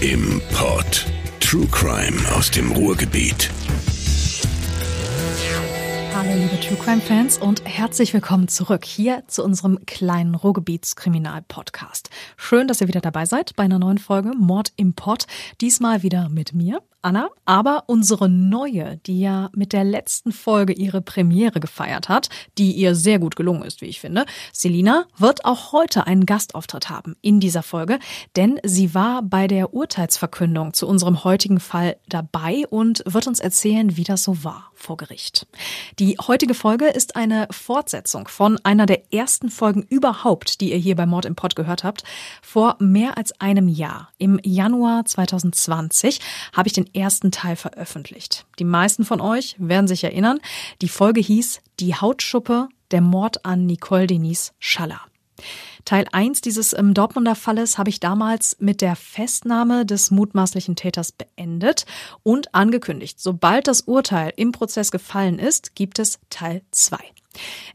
Im Pod. True Crime aus dem Ruhrgebiet. Hallo liebe True Crime Fans und herzlich willkommen zurück hier zu unserem kleinen Ruhrgebietskriminal-Podcast. Schön, dass ihr wieder dabei seid bei einer neuen Folge Mord im Pod. Diesmal wieder mit mir, Anna, aber unsere neue, die ja mit der letzten Folge ihre Premiere gefeiert hat, die ihr sehr gut gelungen ist, wie ich finde. Selina wird auch heute einen Gastauftritt haben in dieser Folge, denn sie war bei der Urteilsverkündung zu unserem heutigen Fall dabei und wird uns erzählen, wie das so war vor Gericht. Die heutige Folge ist eine Fortsetzung von einer der ersten Folgen überhaupt, die ihr hier bei Mord im Pod gehört habt. Vor mehr als einem Jahr, im Januar 2020, habe ich den ersten Teil veröffentlicht. Die meisten von euch werden sich erinnern, die Folge hieß Die Hautschuppe, der Mord an Nicole Denise Schaller. Teil 1 dieses ähm, Dortmunder Falles habe ich damals mit der Festnahme des mutmaßlichen Täters beendet und angekündigt, sobald das Urteil im Prozess gefallen ist, gibt es Teil 2.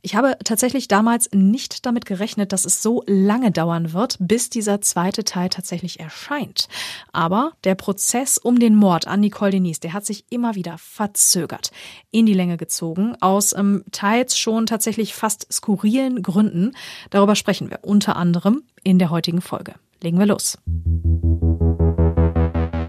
Ich habe tatsächlich damals nicht damit gerechnet, dass es so lange dauern wird, bis dieser zweite Teil tatsächlich erscheint. Aber der Prozess um den Mord an Nicole Denise, der hat sich immer wieder verzögert, in die Länge gezogen, aus ähm, teils schon tatsächlich fast skurrilen Gründen. Darüber sprechen wir unter anderem in der heutigen Folge. Legen wir los.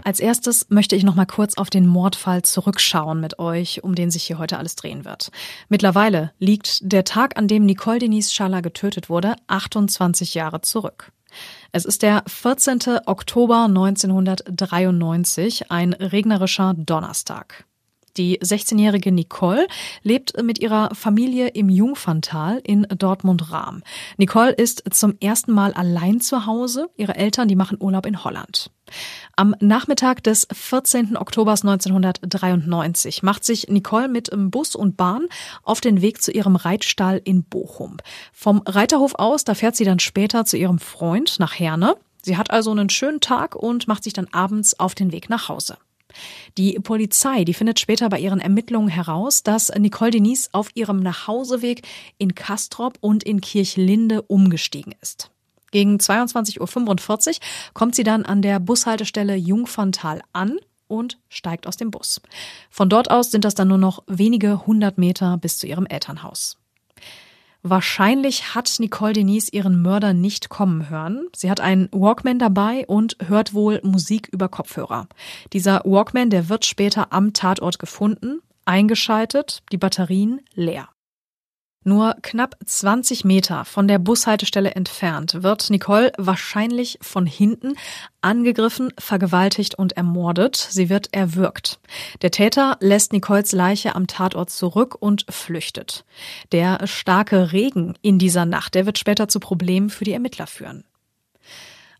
Als erstes möchte ich noch mal kurz auf den Mordfall zurückschauen mit euch, um den sich hier heute alles drehen wird. Mittlerweile liegt der Tag, an dem Nicole Denise Schaller getötet wurde, 28 Jahre zurück. Es ist der 14. Oktober 1993, ein regnerischer Donnerstag. Die 16-jährige Nicole lebt mit ihrer Familie im Jungferntal in Dortmund-Rahm. Nicole ist zum ersten Mal allein zu Hause. Ihre Eltern, die machen Urlaub in Holland. Am Nachmittag des 14. Oktobers 1993 macht sich Nicole mit Bus und Bahn auf den Weg zu ihrem Reitstall in Bochum. Vom Reiterhof aus, da fährt sie dann später zu ihrem Freund nach Herne. Sie hat also einen schönen Tag und macht sich dann abends auf den Weg nach Hause. Die Polizei, die findet später bei ihren Ermittlungen heraus, dass Nicole Denise auf ihrem Nachhauseweg in Kastrop und in Kirchlinde umgestiegen ist. Gegen 22.45 Uhr kommt sie dann an der Bushaltestelle Jungferntal an und steigt aus dem Bus. Von dort aus sind das dann nur noch wenige hundert Meter bis zu ihrem Elternhaus. Wahrscheinlich hat Nicole Denise ihren Mörder nicht kommen hören. Sie hat einen Walkman dabei und hört wohl Musik über Kopfhörer. Dieser Walkman, der wird später am Tatort gefunden, eingeschaltet, die Batterien leer. Nur knapp 20 Meter von der Bushaltestelle entfernt wird Nicole wahrscheinlich von hinten angegriffen, vergewaltigt und ermordet. Sie wird erwürgt. Der Täter lässt Nicoles Leiche am Tatort zurück und flüchtet. Der starke Regen in dieser Nacht, der wird später zu Problemen für die Ermittler führen.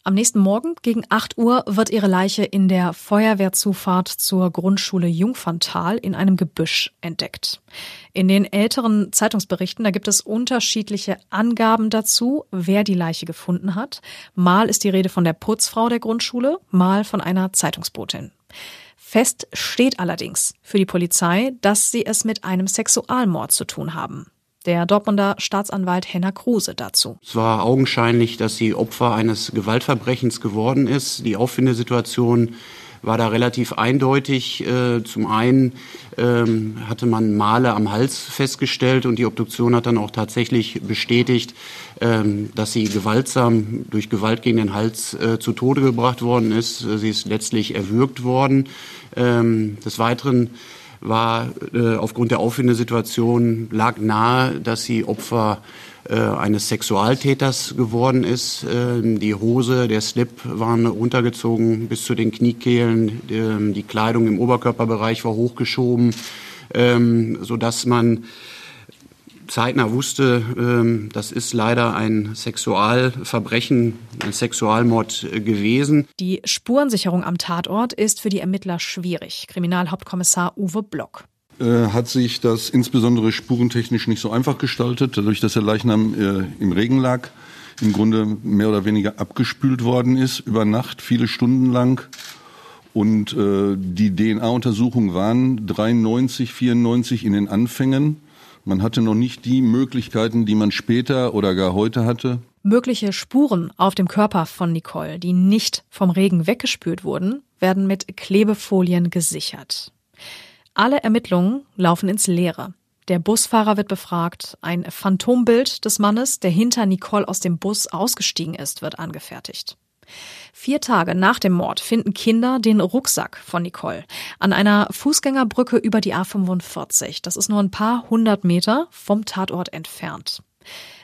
Am nächsten Morgen gegen 8 Uhr wird ihre Leiche in der Feuerwehrzufahrt zur Grundschule Jungferntal in einem Gebüsch entdeckt. In den älteren Zeitungsberichten, da gibt es unterschiedliche Angaben dazu, wer die Leiche gefunden hat. Mal ist die Rede von der Putzfrau der Grundschule, mal von einer Zeitungsbotin. Fest steht allerdings für die Polizei, dass sie es mit einem Sexualmord zu tun haben. Der Dortmunder Staatsanwalt Henner Kruse dazu. Es war augenscheinlich, dass sie Opfer eines Gewaltverbrechens geworden ist. Die Auffindesituation war da relativ eindeutig. Äh, zum einen ähm, hatte man Male am Hals festgestellt und die Obduktion hat dann auch tatsächlich bestätigt, ähm, dass sie gewaltsam durch Gewalt gegen den Hals äh, zu Tode gebracht worden ist. Sie ist letztlich erwürgt worden. Ähm, des Weiteren war äh, aufgrund der Auffindesituation lag nahe, dass sie Opfer äh, eines Sexualtäters geworden ist. Äh, die Hose, der Slip waren runtergezogen bis zu den Kniekehlen, die, die Kleidung im Oberkörperbereich war hochgeschoben, ähm, so dass man zeitnah wusste, ähm, das ist leider ein Sexualverbrechen, ein Sexualmord äh, gewesen. Die Spurensicherung am Tatort ist für die Ermittler schwierig. Kriminalhauptkommissar Uwe Block äh, hat sich das insbesondere spurentechnisch nicht so einfach gestaltet, dadurch, dass der Leichnam äh, im Regen lag, im Grunde mehr oder weniger abgespült worden ist, über Nacht, viele Stunden lang. Und äh, die DNA-Untersuchungen waren 93, 94 in den Anfängen. Man hatte noch nicht die Möglichkeiten, die man später oder gar heute hatte. Mögliche Spuren auf dem Körper von Nicole, die nicht vom Regen weggespült wurden, werden mit Klebefolien gesichert. Alle Ermittlungen laufen ins Leere. Der Busfahrer wird befragt, ein Phantombild des Mannes, der hinter Nicole aus dem Bus ausgestiegen ist, wird angefertigt. Vier Tage nach dem Mord finden Kinder den Rucksack von Nicole an einer Fußgängerbrücke über die A45. Das ist nur ein paar hundert Meter vom Tatort entfernt.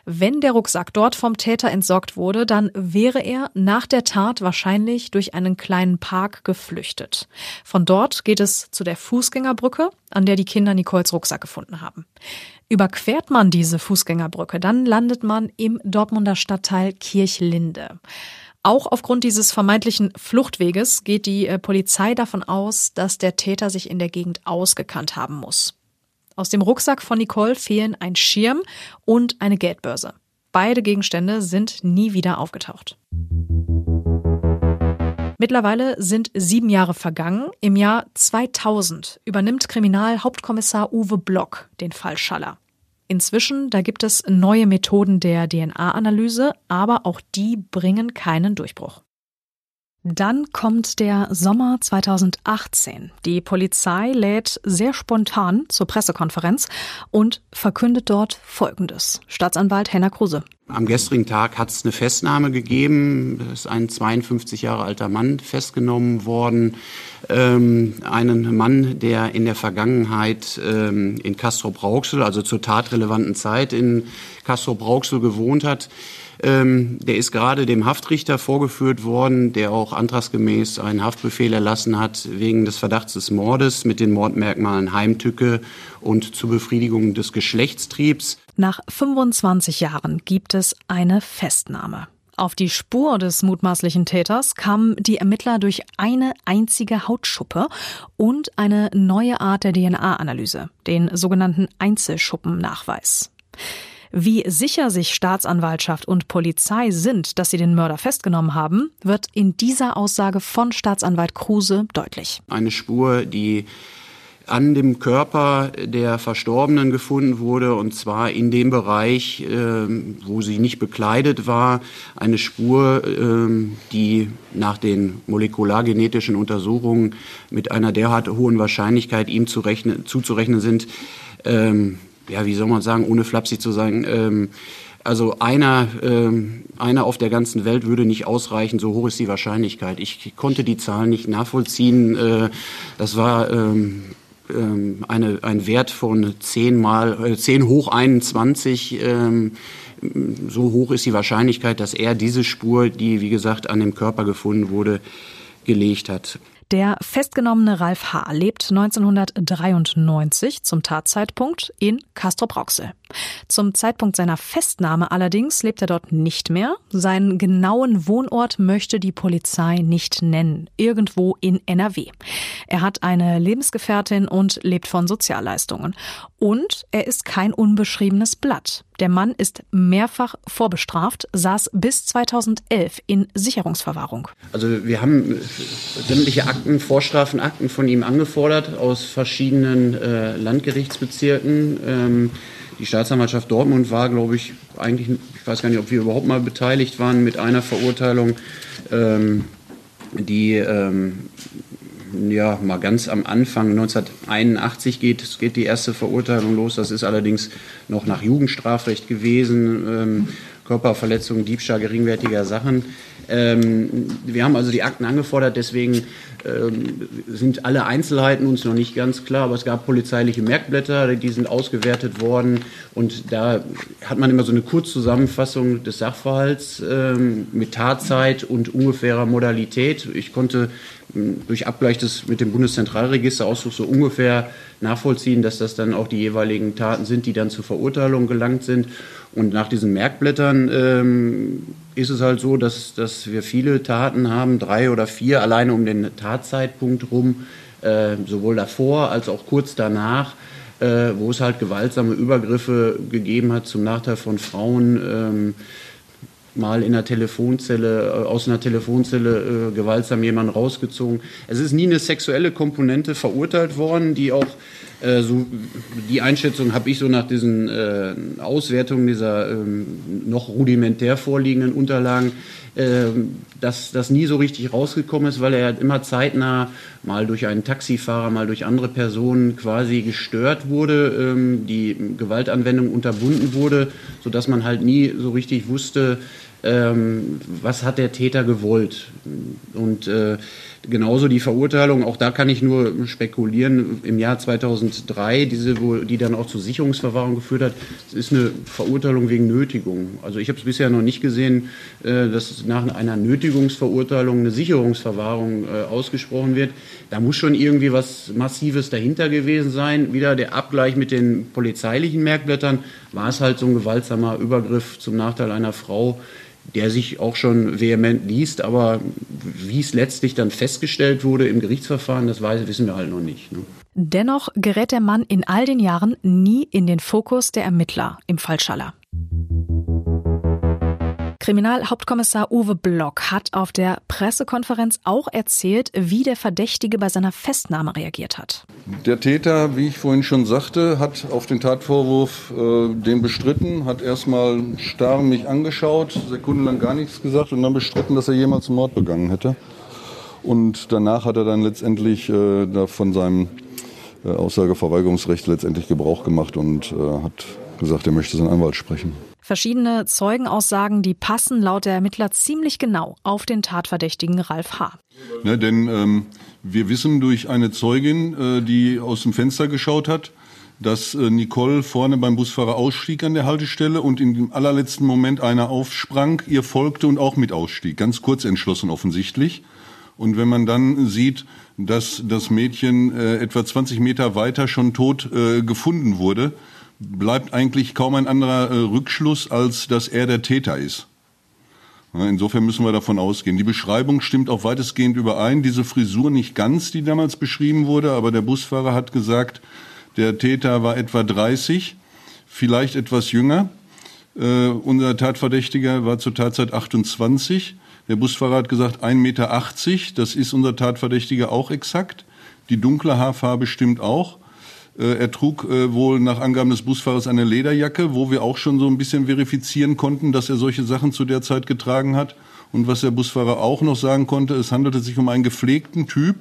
Wenn der Rucksack dort vom Täter entsorgt wurde, dann wäre er nach der Tat wahrscheinlich durch einen kleinen Park geflüchtet. Von dort geht es zu der Fußgängerbrücke, an der die Kinder Nicoles Rucksack gefunden haben. Überquert man diese Fußgängerbrücke, dann landet man im Dortmunder Stadtteil Kirchlinde. Auch aufgrund dieses vermeintlichen Fluchtweges geht die äh, Polizei davon aus, dass der Täter sich in der Gegend ausgekannt haben muss. Aus dem Rucksack von Nicole fehlen ein Schirm und eine Geldbörse. Beide Gegenstände sind nie wieder aufgetaucht. Mittlerweile sind sieben Jahre vergangen. Im Jahr 2000 übernimmt Kriminalhauptkommissar Uwe Block den Fall Schaller. Inzwischen, da gibt es neue Methoden der DNA-Analyse, aber auch die bringen keinen Durchbruch. Dann kommt der Sommer 2018. Die Polizei lädt sehr spontan zur Pressekonferenz und verkündet dort Folgendes. Staatsanwalt Henner Kruse. Am gestrigen Tag hat es eine Festnahme gegeben. Es ist ein 52 Jahre alter Mann festgenommen worden. Ähm, einen Mann, der in der Vergangenheit ähm, in Castro-Brauxel, also zur tatrelevanten Zeit in Castro-Brauxel gewohnt hat. Ähm, der ist gerade dem Haftrichter vorgeführt worden, der auch antragsgemäß einen Haftbefehl erlassen hat wegen des Verdachts des Mordes mit den Mordmerkmalen Heimtücke und zur Befriedigung des Geschlechtstriebs. Nach 25 Jahren gibt es eine Festnahme. Auf die Spur des mutmaßlichen Täters kamen die Ermittler durch eine einzige Hautschuppe und eine neue Art der DNA-Analyse, den sogenannten Einzelschuppennachweis. Wie sicher sich Staatsanwaltschaft und Polizei sind, dass sie den Mörder festgenommen haben, wird in dieser Aussage von Staatsanwalt Kruse deutlich. Eine Spur, die an dem Körper der Verstorbenen gefunden wurde, und zwar in dem Bereich, äh, wo sie nicht bekleidet war. Eine Spur, äh, die nach den molekulargenetischen Untersuchungen mit einer derart hohen Wahrscheinlichkeit ihm zu rechnen, zuzurechnen sind, ähm, ja, wie soll man sagen, ohne flapsig zu sagen, ähm, also einer, ähm, einer auf der ganzen Welt würde nicht ausreichen, so hoch ist die Wahrscheinlichkeit. Ich konnte die Zahlen nicht nachvollziehen. Äh, das war ähm, ähm, eine, ein Wert von 10 mal, äh, 10 hoch 21. Ähm, so hoch ist die Wahrscheinlichkeit, dass er diese Spur, die wie gesagt an dem Körper gefunden wurde, gelegt hat. Der festgenommene Ralf H. lebt 1993 zum Tatzeitpunkt in Castrop-Rauxel. Zum Zeitpunkt seiner Festnahme allerdings lebt er dort nicht mehr. Seinen genauen Wohnort möchte die Polizei nicht nennen. Irgendwo in NRW. Er hat eine Lebensgefährtin und lebt von Sozialleistungen. Und er ist kein unbeschriebenes Blatt. Der Mann ist mehrfach vorbestraft, saß bis 2011 in Sicherungsverwahrung. Also wir haben sämtliche Akten, Vorstrafenakten von ihm angefordert aus verschiedenen äh, Landgerichtsbezirken. Ähm, die Staatsanwaltschaft Dortmund war, glaube ich, eigentlich, ich weiß gar nicht, ob wir überhaupt mal beteiligt waren mit einer Verurteilung, ähm, die ähm, ja, mal ganz am Anfang, 1981 geht, geht die erste Verurteilung los. Das ist allerdings noch nach Jugendstrafrecht gewesen. Ähm, Körperverletzung, Diebstahl geringwertiger Sachen. Ähm, wir haben also die Akten angefordert, deswegen ähm, sind alle Einzelheiten uns noch nicht ganz klar, aber es gab polizeiliche Merkblätter, die sind ausgewertet worden und da hat man immer so eine Kurzzusammenfassung des Sachverhalts ähm, mit Tatzeit und ungefährer Modalität. Ich konnte ähm, durch Abgleich des mit dem Bundeszentralregisterausdruck so ungefähr nachvollziehen, dass das dann auch die jeweiligen Taten sind, die dann zur Verurteilung gelangt sind. Und nach diesen Merkblättern ähm, ist es halt so, dass, dass wir viele Taten haben, drei oder vier alleine um den Tatzeitpunkt rum, äh, sowohl davor als auch kurz danach, äh, wo es halt gewaltsame Übergriffe gegeben hat zum Nachteil von Frauen. Ähm, mal in einer Telefonzelle, äh, aus einer Telefonzelle äh, gewaltsam jemanden rausgezogen. Es ist nie eine sexuelle Komponente verurteilt worden, die auch äh, so die Einschätzung habe ich so nach diesen äh, Auswertungen dieser ähm, noch rudimentär vorliegenden Unterlagen, äh, dass das nie so richtig rausgekommen ist, weil er halt immer zeitnah mal durch einen Taxifahrer, mal durch andere Personen quasi gestört wurde, ähm, die Gewaltanwendung unterbunden wurde, so dass man halt nie so richtig wusste, ähm, was hat der Täter gewollt. Und äh, genauso die Verurteilung, auch da kann ich nur spekulieren, im Jahr 2003, diese, wo, die dann auch zur Sicherungsverwahrung geführt hat, ist eine Verurteilung wegen Nötigung. Also ich habe es bisher noch nicht gesehen, äh, dass nach einer Nötigungsverurteilung eine Sicherungsverwahrung äh, ausgesprochen wird. Da muss schon irgendwie was Massives dahinter gewesen sein. Wieder der Abgleich mit den polizeilichen Merkblättern war es halt so ein gewaltsamer Übergriff zum Nachteil einer Frau, der sich auch schon vehement liest, aber wie es letztlich dann festgestellt wurde im Gerichtsverfahren, das weiß, wissen wir halt noch nicht. Ne? Dennoch gerät der Mann in all den Jahren nie in den Fokus der Ermittler im Fall Schaller. Kriminalhauptkommissar Uwe Block hat auf der Pressekonferenz auch erzählt, wie der Verdächtige bei seiner Festnahme reagiert hat. Der Täter, wie ich vorhin schon sagte, hat auf den Tatvorwurf äh, den bestritten, hat erstmal starr mich angeschaut, sekundenlang gar nichts gesagt und dann bestritten, dass er jemals einen Mord begangen hätte. Und danach hat er dann letztendlich äh, von seinem äh, Aussageverweigerungsrecht letztendlich Gebrauch gemacht und äh, hat gesagt, er möchte seinen Anwalt sprechen. Verschiedene Zeugenaussagen, die passen laut der Ermittler ziemlich genau auf den Tatverdächtigen Ralf H. Ne, denn ähm, wir wissen durch eine Zeugin, äh, die aus dem Fenster geschaut hat, dass äh, Nicole vorne beim Busfahrer ausstieg an der Haltestelle und in dem allerletzten Moment einer aufsprang, ihr folgte und auch mit ausstieg. Ganz kurz entschlossen offensichtlich. Und wenn man dann sieht, dass das Mädchen äh, etwa 20 Meter weiter schon tot äh, gefunden wurde, bleibt eigentlich kaum ein anderer äh, Rückschluss, als dass er der Täter ist. Insofern müssen wir davon ausgehen. Die Beschreibung stimmt auch weitestgehend überein. Diese Frisur nicht ganz, die damals beschrieben wurde, aber der Busfahrer hat gesagt, der Täter war etwa 30, vielleicht etwas jünger. Äh, unser Tatverdächtiger war zur Tatzeit 28. Der Busfahrer hat gesagt 1,80 Meter. Das ist unser Tatverdächtiger auch exakt. Die dunkle Haarfarbe stimmt auch. Äh, er trug äh, wohl nach Angaben des Busfahrers eine Lederjacke, wo wir auch schon so ein bisschen verifizieren konnten, dass er solche Sachen zu der Zeit getragen hat. Und was der Busfahrer auch noch sagen konnte, es handelte sich um einen gepflegten Typ.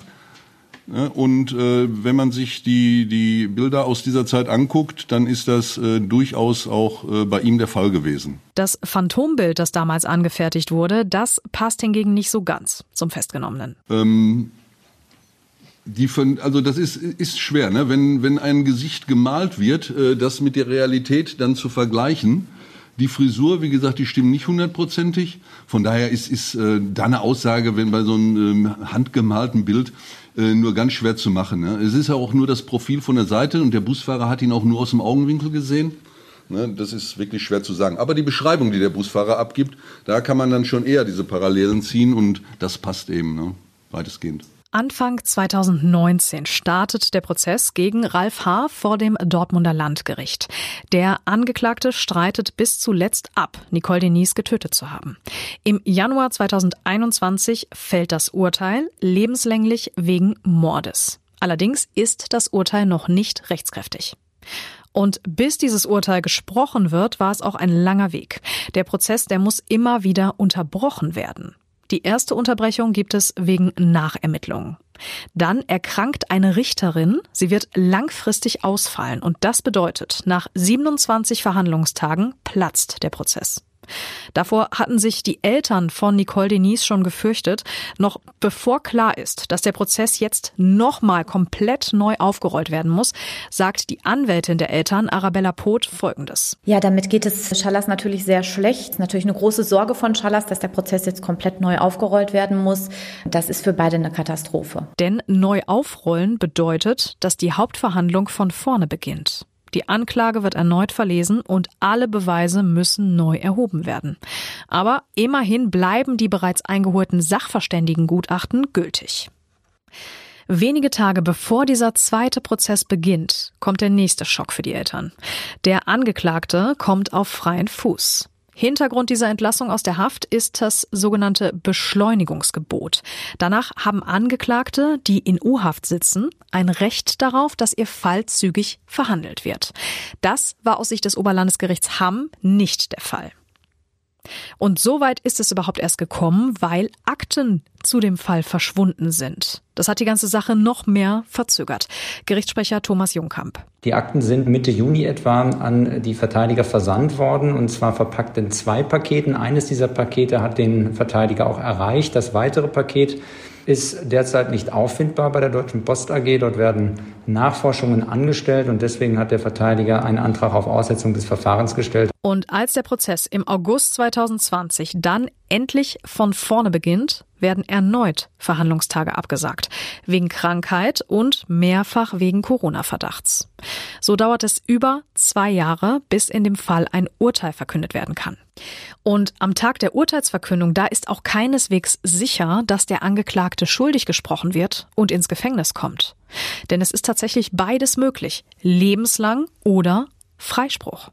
Und äh, wenn man sich die, die Bilder aus dieser Zeit anguckt, dann ist das äh, durchaus auch äh, bei ihm der Fall gewesen. Das Phantombild, das damals angefertigt wurde, das passt hingegen nicht so ganz zum Festgenommenen. Ähm, die von, also das ist, ist schwer, ne? wenn, wenn ein Gesicht gemalt wird, äh, das mit der Realität dann zu vergleichen. Die Frisur, wie gesagt, die stimmt nicht hundertprozentig. Von daher ist, ist äh, da eine Aussage, wenn bei so einem ähm, handgemalten Bild äh, nur ganz schwer zu machen. Ne? Es ist ja auch nur das Profil von der Seite und der Busfahrer hat ihn auch nur aus dem Augenwinkel gesehen. Ne? Das ist wirklich schwer zu sagen. Aber die Beschreibung, die der Busfahrer abgibt, da kann man dann schon eher diese Parallelen ziehen und das passt eben, ne? weitestgehend. Anfang 2019 startet der Prozess gegen Ralf H. vor dem Dortmunder Landgericht. Der Angeklagte streitet bis zuletzt ab, Nicole Denise getötet zu haben. Im Januar 2021 fällt das Urteil lebenslänglich wegen Mordes. Allerdings ist das Urteil noch nicht rechtskräftig. Und bis dieses Urteil gesprochen wird, war es auch ein langer Weg. Der Prozess, der muss immer wieder unterbrochen werden. Die erste Unterbrechung gibt es wegen Nachermittlungen. Dann erkrankt eine Richterin, sie wird langfristig ausfallen und das bedeutet, nach 27 Verhandlungstagen platzt der Prozess. Davor hatten sich die Eltern von Nicole Denise schon gefürchtet, noch bevor klar ist, dass der Prozess jetzt nochmal komplett neu aufgerollt werden muss, sagt die Anwältin der Eltern Arabella Poth Folgendes. Ja, damit geht es Schallas natürlich sehr schlecht. Natürlich eine große Sorge von Schallas, dass der Prozess jetzt komplett neu aufgerollt werden muss. Das ist für beide eine Katastrophe. Denn neu aufrollen bedeutet, dass die Hauptverhandlung von vorne beginnt. Die Anklage wird erneut verlesen und alle Beweise müssen neu erhoben werden. Aber immerhin bleiben die bereits eingeholten Sachverständigengutachten gültig. Wenige Tage bevor dieser zweite Prozess beginnt, kommt der nächste Schock für die Eltern. Der Angeklagte kommt auf freien Fuß. Hintergrund dieser Entlassung aus der Haft ist das sogenannte Beschleunigungsgebot. Danach haben Angeklagte, die in U-Haft sitzen, ein Recht darauf, dass ihr Fall zügig verhandelt wird. Das war aus Sicht des Oberlandesgerichts Hamm nicht der Fall. Und so weit ist es überhaupt erst gekommen, weil Akten zu dem Fall verschwunden sind. Das hat die ganze Sache noch mehr verzögert. Gerichtssprecher Thomas Jungkamp. Die Akten sind Mitte Juni etwa an die Verteidiger versandt worden und zwar verpackt in zwei Paketen. Eines dieser Pakete hat den Verteidiger auch erreicht. Das weitere Paket ist derzeit nicht auffindbar bei der Deutschen Post AG. Dort werden Nachforschungen angestellt und deswegen hat der Verteidiger einen Antrag auf Aussetzung des Verfahrens gestellt. Und als der Prozess im August 2020 dann endlich von vorne beginnt, werden erneut Verhandlungstage abgesagt. Wegen Krankheit und mehrfach wegen Corona-Verdachts. So dauert es über zwei Jahre, bis in dem Fall ein Urteil verkündet werden kann. Und am Tag der Urteilsverkündung, da ist auch keineswegs sicher, dass der Angeklagte schuldig gesprochen wird und ins Gefängnis kommt. Denn es ist tatsächlich beides möglich. Lebenslang oder Freispruch.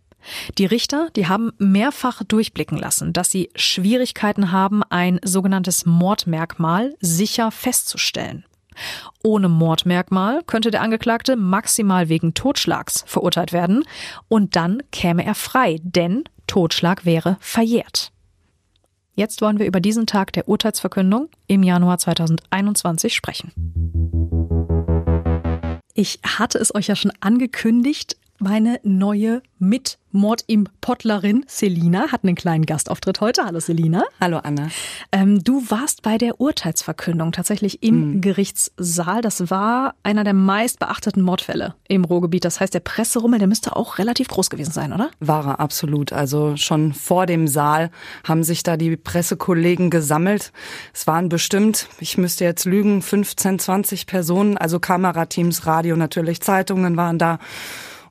Die Richter, die haben mehrfach durchblicken lassen, dass sie Schwierigkeiten haben, ein sogenanntes Mordmerkmal sicher festzustellen. Ohne Mordmerkmal könnte der Angeklagte maximal wegen Totschlags verurteilt werden und dann käme er frei, denn Totschlag wäre verjährt. Jetzt wollen wir über diesen Tag der Urteilsverkündung im Januar 2021 sprechen. Ich hatte es euch ja schon angekündigt, meine neue mit Mord im Pottlerin Selina hat einen kleinen Gastauftritt heute. Hallo Selina. Hallo Anna. Ähm, du warst bei der Urteilsverkündung tatsächlich im mhm. Gerichtssaal. Das war einer der meist beachteten Mordfälle im Ruhrgebiet. Das heißt, der Presserummel, der müsste auch relativ groß gewesen sein, oder? War er absolut. Also schon vor dem Saal haben sich da die Pressekollegen gesammelt. Es waren bestimmt, ich müsste jetzt lügen, 15, 20 Personen, also Kamerateams, Radio natürlich, Zeitungen waren da.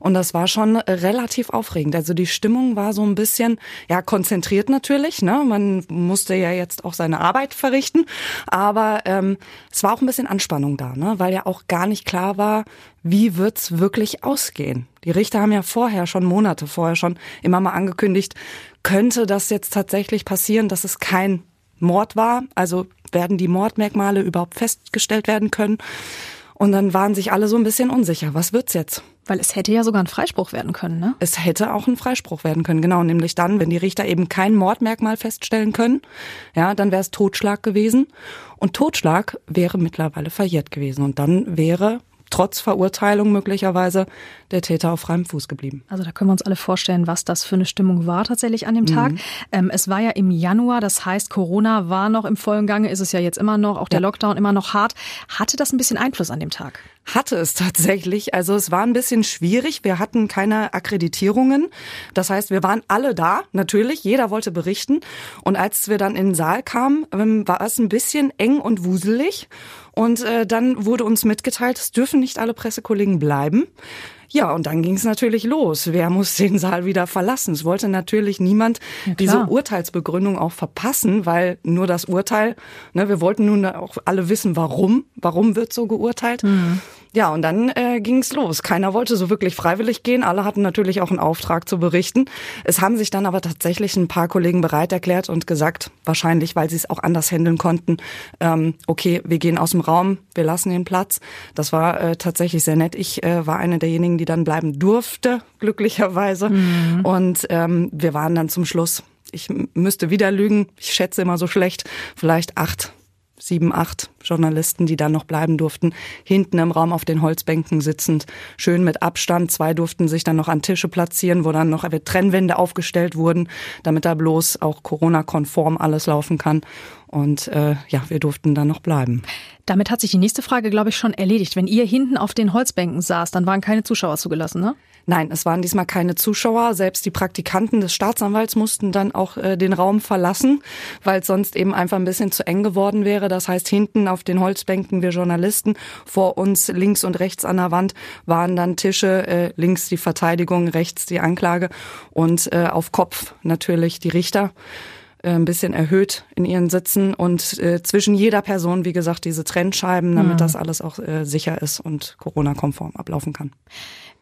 Und das war schon relativ aufregend. Also die Stimmung war so ein bisschen, ja, konzentriert natürlich. Ne? Man musste ja jetzt auch seine Arbeit verrichten. Aber ähm, es war auch ein bisschen Anspannung da, ne? weil ja auch gar nicht klar war, wie wird's wirklich ausgehen. Die Richter haben ja vorher schon Monate vorher schon immer mal angekündigt, könnte das jetzt tatsächlich passieren, dass es kein Mord war? Also werden die Mordmerkmale überhaupt festgestellt werden können? Und dann waren sich alle so ein bisschen unsicher. Was wird's jetzt? Weil es hätte ja sogar ein Freispruch werden können, ne? Es hätte auch ein Freispruch werden können, genau. Nämlich dann, wenn die Richter eben kein Mordmerkmal feststellen können, ja, dann wäre es Totschlag gewesen. Und Totschlag wäre mittlerweile verjährt gewesen. Und dann wäre trotz Verurteilung möglicherweise der Täter auf freiem Fuß geblieben. Also da können wir uns alle vorstellen, was das für eine Stimmung war tatsächlich an dem Tag. Mhm. Ähm, es war ja im Januar, das heißt, Corona war noch im vollen Gange, ist es ja jetzt immer noch, auch der ja. Lockdown immer noch hart. Hatte das ein bisschen Einfluss an dem Tag? Hatte es tatsächlich. Also es war ein bisschen schwierig. Wir hatten keine Akkreditierungen. Das heißt, wir waren alle da, natürlich. Jeder wollte berichten. Und als wir dann in den Saal kamen, ähm, war es ein bisschen eng und wuselig. Und äh, dann wurde uns mitgeteilt, es dürfen nicht alle Pressekollegen bleiben. Ja, und dann ging es natürlich los. Wer muss den Saal wieder verlassen? Es wollte natürlich niemand ja, diese Urteilsbegründung auch verpassen, weil nur das Urteil, ne, wir wollten nun auch alle wissen, warum, warum wird so geurteilt. Mhm. Ja, und dann äh, ging es los. Keiner wollte so wirklich freiwillig gehen. Alle hatten natürlich auch einen Auftrag zu berichten. Es haben sich dann aber tatsächlich ein paar Kollegen bereit erklärt und gesagt, wahrscheinlich, weil sie es auch anders handeln konnten, ähm, okay, wir gehen aus dem Raum, wir lassen den Platz. Das war äh, tatsächlich sehr nett. Ich äh, war eine derjenigen, die dann bleiben durfte, glücklicherweise. Mhm. Und ähm, wir waren dann zum Schluss, ich müsste wieder lügen, ich schätze immer so schlecht, vielleicht acht sieben, acht Journalisten, die dann noch bleiben durften, hinten im Raum auf den Holzbänken sitzend, schön mit Abstand. Zwei durften sich dann noch an Tische platzieren, wo dann noch Trennwände aufgestellt wurden, damit da bloß auch Corona-konform alles laufen kann. Und äh, ja, wir durften dann noch bleiben. Damit hat sich die nächste Frage, glaube ich, schon erledigt. Wenn ihr hinten auf den Holzbänken saß, dann waren keine Zuschauer zugelassen, ne? Nein, es waren diesmal keine Zuschauer. Selbst die Praktikanten des Staatsanwalts mussten dann auch äh, den Raum verlassen, weil es sonst eben einfach ein bisschen zu eng geworden wäre. Das heißt, hinten auf den Holzbänken wir Journalisten, vor uns links und rechts an der Wand waren dann Tische, äh, links die Verteidigung, rechts die Anklage und äh, auf Kopf natürlich die Richter äh, ein bisschen erhöht in ihren Sitzen und äh, zwischen jeder Person, wie gesagt, diese Trennscheiben, damit mhm. das alles auch äh, sicher ist und Corona-konform ablaufen kann.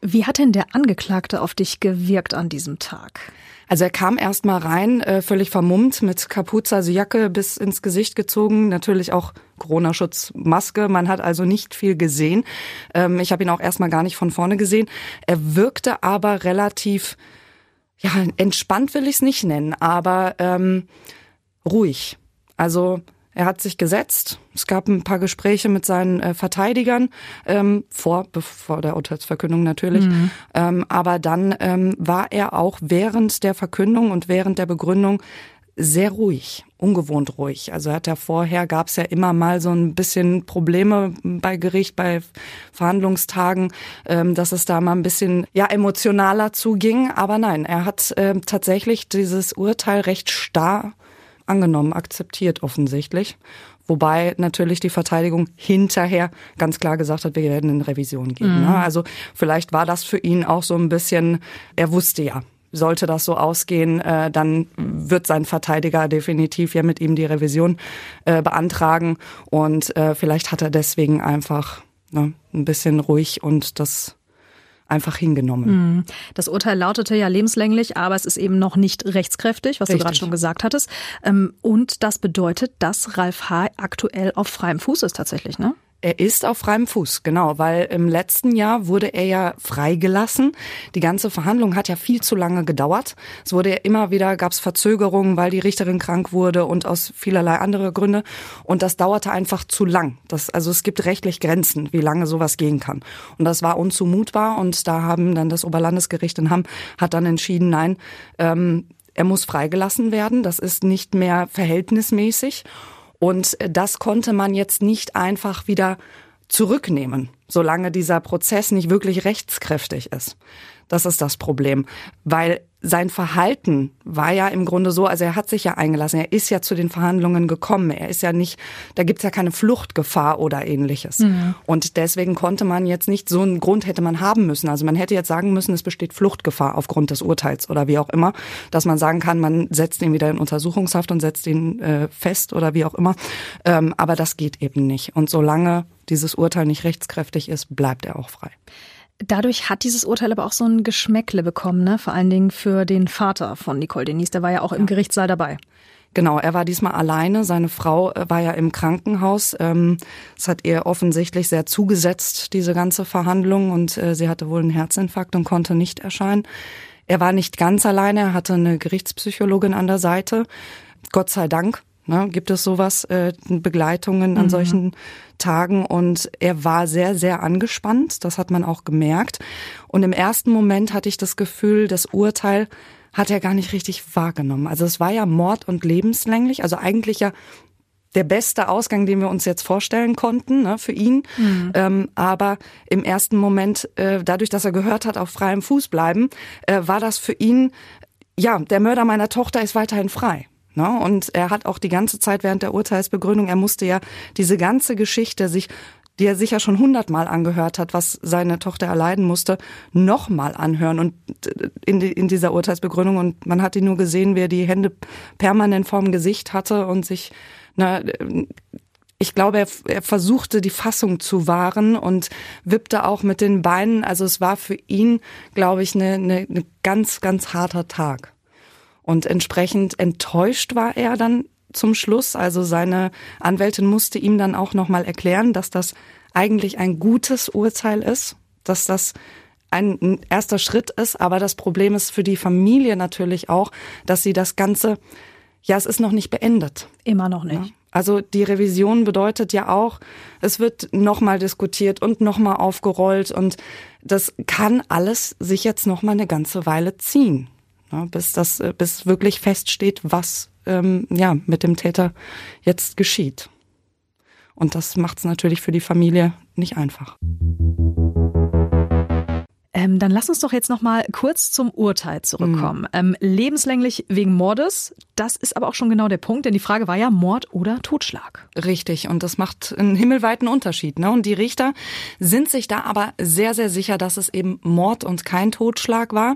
Wie hat denn der Angeklagte auf dich gewirkt an diesem Tag? Also er kam erst mal rein, äh, völlig vermummt, mit Kapuze, also Jacke bis ins Gesicht gezogen, natürlich auch Corona-Schutzmaske. Man hat also nicht viel gesehen. Ähm, ich habe ihn auch erst mal gar nicht von vorne gesehen. Er wirkte aber relativ, ja, entspannt will ich es nicht nennen, aber ähm, ruhig. Also er hat sich gesetzt. Es gab ein paar Gespräche mit seinen äh, Verteidigern ähm, vor, bevor der Urteilsverkündung natürlich. Mhm. Ähm, aber dann ähm, war er auch während der Verkündung und während der Begründung sehr ruhig, ungewohnt ruhig. Also hat er vorher gab es ja immer mal so ein bisschen Probleme bei Gericht, bei Verhandlungstagen, ähm, dass es da mal ein bisschen ja emotionaler zuging. Aber nein, er hat äh, tatsächlich dieses Urteil recht starr angenommen, akzeptiert offensichtlich. Wobei natürlich die Verteidigung hinterher ganz klar gesagt hat, wir werden in Revision gehen. Mhm. Also vielleicht war das für ihn auch so ein bisschen, er wusste ja, sollte das so ausgehen, äh, dann wird sein Verteidiger definitiv ja mit ihm die Revision äh, beantragen. Und äh, vielleicht hat er deswegen einfach ne, ein bisschen ruhig und das einfach hingenommen. Mhm. Das Urteil lautete ja lebenslänglich, aber es ist eben noch nicht rechtskräftig, was Richtig. du gerade schon gesagt hattest. Ähm, und das bedeutet, dass Ralf H. aktuell auf freiem Fuß ist tatsächlich, ne? Er ist auf freiem Fuß, genau, weil im letzten Jahr wurde er ja freigelassen. Die ganze Verhandlung hat ja viel zu lange gedauert. Es wurde ja immer wieder, gab es Verzögerungen, weil die Richterin krank wurde und aus vielerlei andere Gründe. Und das dauerte einfach zu lang. Das, also es gibt rechtlich Grenzen, wie lange sowas gehen kann. Und das war unzumutbar. Und da haben dann das Oberlandesgericht in Hamm hat dann entschieden, nein, ähm, er muss freigelassen werden. Das ist nicht mehr verhältnismäßig. Und das konnte man jetzt nicht einfach wieder zurücknehmen, solange dieser Prozess nicht wirklich rechtskräftig ist. Das ist das Problem, weil sein Verhalten war ja im Grunde so, also er hat sich ja eingelassen, er ist ja zu den Verhandlungen gekommen, er ist ja nicht, da gibt's ja keine Fluchtgefahr oder ähnliches. Mhm. Und deswegen konnte man jetzt nicht, so einen Grund hätte man haben müssen. Also man hätte jetzt sagen müssen, es besteht Fluchtgefahr aufgrund des Urteils oder wie auch immer, dass man sagen kann, man setzt ihn wieder in Untersuchungshaft und setzt ihn äh, fest oder wie auch immer. Ähm, aber das geht eben nicht. Und solange dieses Urteil nicht rechtskräftig ist, bleibt er auch frei. Dadurch hat dieses Urteil aber auch so ein Geschmäckle bekommen, ne? vor allen Dingen für den Vater von Nicole Denise. Der war ja auch ja. im Gerichtssaal dabei. Genau, er war diesmal alleine. Seine Frau äh, war ja im Krankenhaus. Ähm, es hat ihr offensichtlich sehr zugesetzt, diese ganze Verhandlung. Und äh, sie hatte wohl einen Herzinfarkt und konnte nicht erscheinen. Er war nicht ganz alleine. Er hatte eine Gerichtspsychologin an der Seite. Gott sei Dank. Ne, gibt es sowas, äh, Begleitungen an mhm. solchen Tagen und er war sehr, sehr angespannt, das hat man auch gemerkt. Und im ersten Moment hatte ich das Gefühl, das Urteil hat er gar nicht richtig wahrgenommen. Also es war ja Mord und lebenslänglich, also eigentlich ja der beste Ausgang, den wir uns jetzt vorstellen konnten ne, für ihn. Mhm. Ähm, aber im ersten Moment, äh, dadurch, dass er gehört hat, auf freiem Fuß bleiben, äh, war das für ihn, ja, der Mörder meiner Tochter ist weiterhin frei. Ne? Und er hat auch die ganze Zeit während der Urteilsbegründung, er musste ja diese ganze Geschichte sich die er sicher schon hundertmal angehört hat, was seine Tochter erleiden musste, nochmal anhören und in, die, in dieser Urteilsbegründung und man hat ihn nur gesehen, wie er die Hände permanent vorm Gesicht hatte und sich, na, ich glaube, er, er versuchte die Fassung zu wahren und wippte auch mit den Beinen. Also es war für ihn, glaube ich, eine, eine, eine ganz, ganz harter Tag. Und entsprechend enttäuscht war er dann zum Schluss. Also seine Anwältin musste ihm dann auch nochmal erklären, dass das eigentlich ein gutes Urteil ist, dass das ein erster Schritt ist. Aber das Problem ist für die Familie natürlich auch, dass sie das Ganze, ja, es ist noch nicht beendet. Immer noch nicht. Ja. Also die Revision bedeutet ja auch, es wird nochmal diskutiert und nochmal aufgerollt und das kann alles sich jetzt nochmal eine ganze Weile ziehen ja, bis das, äh, bis wirklich feststeht, was ähm, ja mit dem Täter jetzt geschieht. Und das macht es natürlich für die Familie nicht einfach. Ähm, dann lass uns doch jetzt noch mal kurz zum Urteil zurückkommen. Mhm. Ähm, lebenslänglich wegen Mordes, das ist aber auch schon genau der Punkt, denn die Frage war ja Mord oder Totschlag. Richtig, und das macht einen himmelweiten Unterschied. Ne? Und die Richter sind sich da aber sehr, sehr sicher, dass es eben Mord und kein Totschlag war.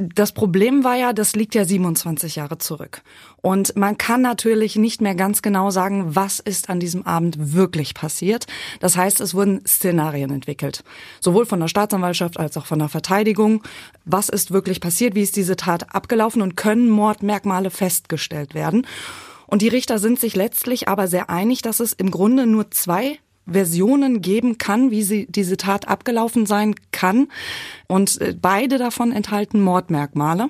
Das Problem war ja, das liegt ja 27 Jahre zurück. Und man kann natürlich nicht mehr ganz genau sagen, was ist an diesem Abend wirklich passiert. Das heißt, es wurden Szenarien entwickelt. Sowohl von der Staatsanwaltschaft als auch von der Verteidigung. Was ist wirklich passiert? Wie ist diese Tat abgelaufen? Und können Mordmerkmale festgestellt werden? Und die Richter sind sich letztlich aber sehr einig, dass es im Grunde nur zwei Versionen geben kann, wie sie diese Tat abgelaufen sein kann. Und äh, beide davon enthalten Mordmerkmale.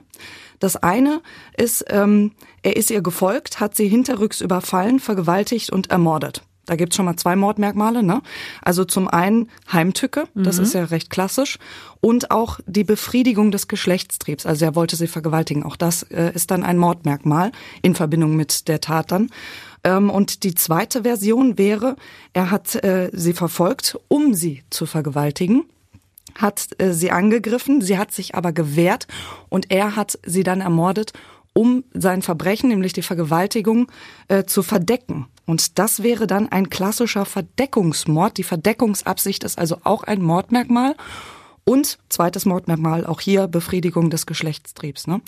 Das eine ist, ähm, er ist ihr gefolgt, hat sie hinterrücks überfallen, vergewaltigt und ermordet. Da gibt's schon mal zwei Mordmerkmale. Ne? Also zum einen Heimtücke, das mhm. ist ja recht klassisch, und auch die Befriedigung des Geschlechtstriebs. Also er wollte sie vergewaltigen. Auch das äh, ist dann ein Mordmerkmal in Verbindung mit der Tat dann. Ähm, und die zweite Version wäre, er hat äh, sie verfolgt, um sie zu vergewaltigen hat äh, sie angegriffen, sie hat sich aber gewehrt und er hat sie dann ermordet, um sein Verbrechen, nämlich die Vergewaltigung, äh, zu verdecken. Und das wäre dann ein klassischer Verdeckungsmord. Die Verdeckungsabsicht ist also auch ein Mordmerkmal. Und zweites Mordmerkmal, auch hier Befriedigung des Geschlechtstriebs. Ne?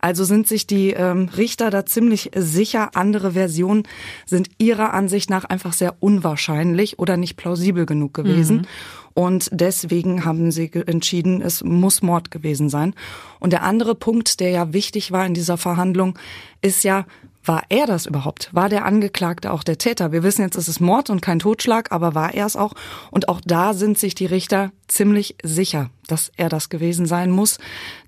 Also sind sich die ähm, Richter da ziemlich sicher, andere Versionen sind ihrer Ansicht nach einfach sehr unwahrscheinlich oder nicht plausibel genug gewesen. Mhm. Und deswegen haben sie entschieden, es muss Mord gewesen sein. Und der andere Punkt, der ja wichtig war in dieser Verhandlung, ist ja, war er das überhaupt? War der Angeklagte auch der Täter? Wir wissen jetzt, es ist Mord und kein Totschlag, aber war er es auch? Und auch da sind sich die Richter ziemlich sicher, dass er das gewesen sein muss.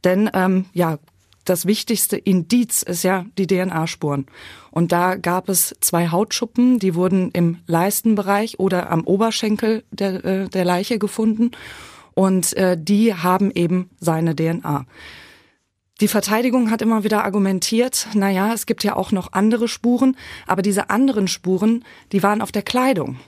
Denn ähm, ja, das wichtigste Indiz ist ja die DNA-Spuren. Und da gab es zwei Hautschuppen, die wurden im Leistenbereich oder am Oberschenkel der, äh, der Leiche gefunden. Und äh, die haben eben seine DNA. Die Verteidigung hat immer wieder argumentiert, na ja, es gibt ja auch noch andere Spuren, aber diese anderen Spuren, die waren auf der Kleidung.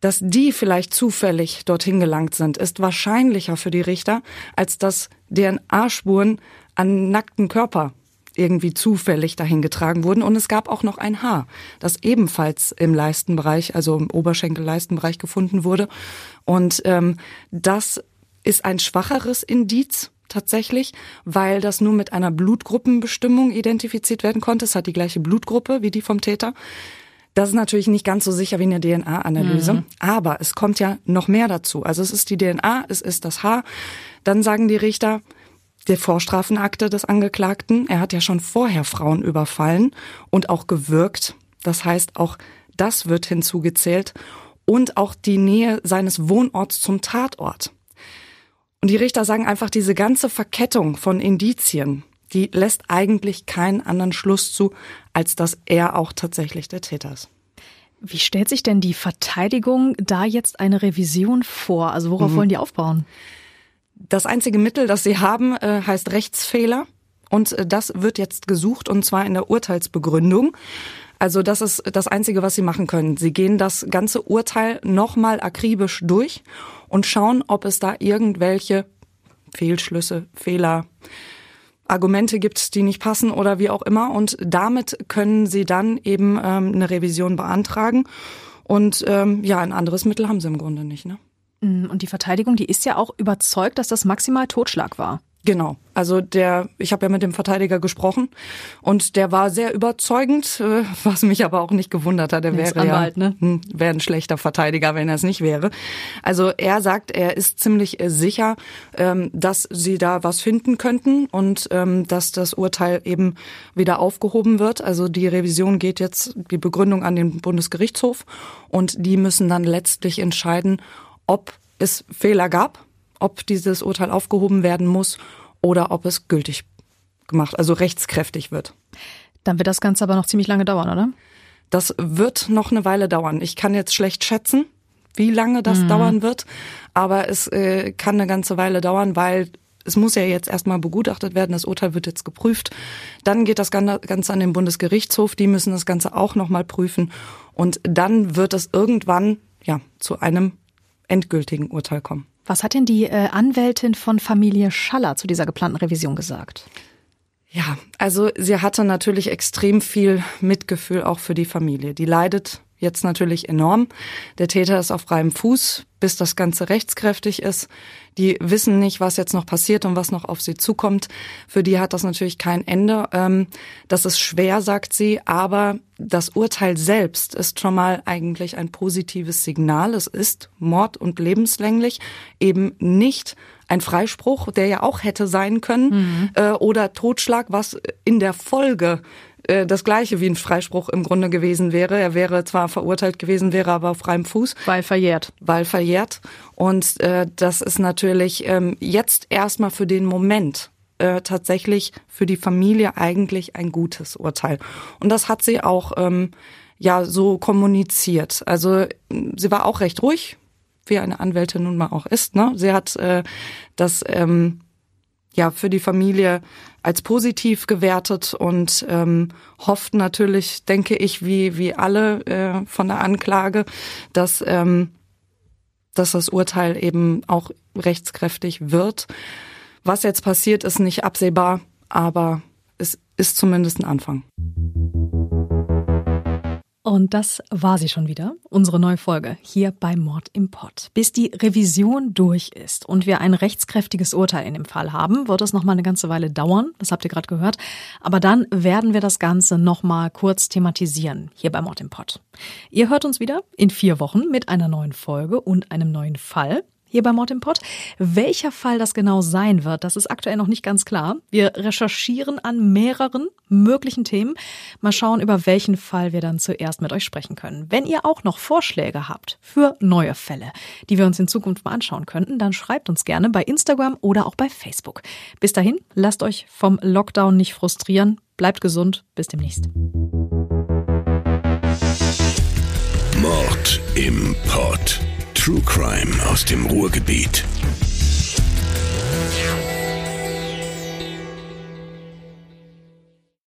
Dass die vielleicht zufällig dorthin gelangt sind, ist wahrscheinlicher für die Richter, als dass DNA-Spuren an nackten Körper irgendwie zufällig dahin getragen wurden. Und es gab auch noch ein Haar, das ebenfalls im Leistenbereich, also im Oberschenkel-Leistenbereich gefunden wurde. Und ähm, das ist ein schwacheres Indiz tatsächlich, weil das nur mit einer Blutgruppenbestimmung identifiziert werden konnte. Es hat die gleiche Blutgruppe wie die vom Täter. Das ist natürlich nicht ganz so sicher wie eine DNA-Analyse, mhm. aber es kommt ja noch mehr dazu. Also es ist die DNA, es ist das Haar. Dann sagen die Richter, der Vorstrafenakte des Angeklagten, er hat ja schon vorher Frauen überfallen und auch gewirkt. Das heißt, auch das wird hinzugezählt und auch die Nähe seines Wohnorts zum Tatort. Und die Richter sagen einfach, diese ganze Verkettung von Indizien, die lässt eigentlich keinen anderen Schluss zu, als dass er auch tatsächlich der Täter ist. Wie stellt sich denn die Verteidigung da jetzt eine Revision vor? Also worauf mhm. wollen die aufbauen? Das einzige Mittel, das sie haben, äh, heißt Rechtsfehler. Und äh, das wird jetzt gesucht, und zwar in der Urteilsbegründung. Also das ist das Einzige, was sie machen können. Sie gehen das ganze Urteil nochmal akribisch durch und schauen, ob es da irgendwelche Fehlschlüsse, Fehler, Argumente gibt, die nicht passen oder wie auch immer. Und damit können sie dann eben ähm, eine Revision beantragen. Und ähm, ja, ein anderes Mittel haben sie im Grunde nicht. Ne? Mm, und die Verteidigung, die ist ja auch überzeugt, dass das maximal Totschlag war. Genau. Also der, ich habe ja mit dem Verteidiger gesprochen und der war sehr überzeugend, äh, was mich aber auch nicht gewundert hat. Der wäre Anwalt, ja, ne? Hm, wäre ein schlechter Verteidiger, wenn er es nicht wäre. Also er sagt, er ist ziemlich äh, sicher, ähm, dass sie da was finden könnten und ähm, dass das Urteil eben wieder aufgehoben wird. Also die Revision geht jetzt die Begründung an den Bundesgerichtshof und die müssen dann letztlich entscheiden, ob es Fehler gab ob dieses Urteil aufgehoben werden muss oder ob es gültig gemacht, also rechtskräftig wird. Dann wird das Ganze aber noch ziemlich lange dauern, oder? Das wird noch eine Weile dauern. Ich kann jetzt schlecht schätzen, wie lange das mhm. dauern wird, aber es äh, kann eine ganze Weile dauern, weil es muss ja jetzt erstmal begutachtet werden, das Urteil wird jetzt geprüft. Dann geht das Ganze an den Bundesgerichtshof, die müssen das Ganze auch nochmal prüfen und dann wird es irgendwann ja zu einem endgültigen Urteil kommen. Was hat denn die äh, Anwältin von Familie Schaller zu dieser geplanten Revision gesagt? Ja, also sie hatte natürlich extrem viel Mitgefühl auch für die Familie. Die leidet jetzt natürlich enorm. Der Täter ist auf freiem Fuß, bis das Ganze rechtskräftig ist. Die wissen nicht, was jetzt noch passiert und was noch auf sie zukommt. Für die hat das natürlich kein Ende. Ähm, das ist schwer, sagt sie, aber das Urteil selbst ist schon mal eigentlich ein positives Signal. Es ist Mord und lebenslänglich, eben nicht ein Freispruch, der ja auch hätte sein können, mhm. äh, oder Totschlag, was in der Folge äh, das gleiche wie ein Freispruch im Grunde gewesen wäre. Er wäre zwar verurteilt gewesen, wäre aber auf freiem Fuß. Weil verjährt. Weil verjährt. Und äh, das ist natürlich ähm, jetzt erstmal für den Moment äh, tatsächlich für die Familie eigentlich ein gutes Urteil. Und das hat sie auch ähm, ja so kommuniziert. Also sie war auch recht ruhig, wie eine Anwältin nun mal auch ist. Ne? Sie hat äh, das ähm, ja für die Familie als positiv gewertet und ähm, hofft natürlich, denke ich, wie wie alle äh, von der Anklage, dass ähm, dass das Urteil eben auch rechtskräftig wird. Was jetzt passiert, ist nicht absehbar, aber es ist zumindest ein Anfang. Und das war sie schon wieder, unsere neue Folge hier bei Mord im Pott. Bis die Revision durch ist und wir ein rechtskräftiges Urteil in dem Fall haben, wird es noch mal eine ganze Weile dauern. Das habt ihr gerade gehört. Aber dann werden wir das Ganze noch mal kurz thematisieren hier bei Mord im Pott. Ihr hört uns wieder in vier Wochen mit einer neuen Folge und einem neuen Fall hier bei Mord im Pott. Welcher Fall das genau sein wird, das ist aktuell noch nicht ganz klar. Wir recherchieren an mehreren möglichen Themen. Mal schauen, über welchen Fall wir dann zuerst mit euch sprechen können. Wenn ihr auch noch Vorschläge habt für neue Fälle, die wir uns in Zukunft mal anschauen könnten, dann schreibt uns gerne bei Instagram oder auch bei Facebook. Bis dahin, lasst euch vom Lockdown nicht frustrieren. Bleibt gesund. Bis demnächst. Mord im Pott. True Crime aus dem Ruhrgebiet.